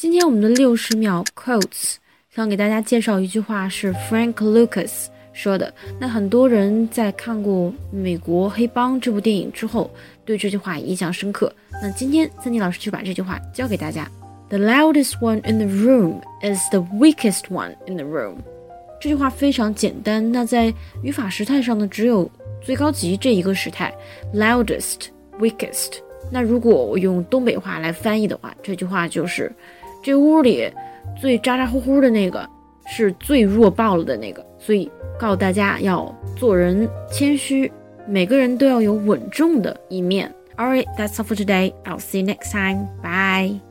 今天我们的六十秒 quotes 想给大家介绍一句话，是 Frank Lucas 说的。那很多人在看过《美国黑帮》这部电影之后，对这句话印象深刻。那今天三妮老师就把这句话教给大家：The loudest one in the room is the weakest one in the room。这句话非常简单。那在语法时态上呢，只有最高级这一个时态，loudest，weakest。那如果我用东北话来翻译的话，这句话就是。这屋里最咋咋呼呼的那个是最弱爆了的那个，所以告诉大家要做人谦虚，每个人都要有稳重的一面。Alright, that's all for today. I'll see you next time. Bye.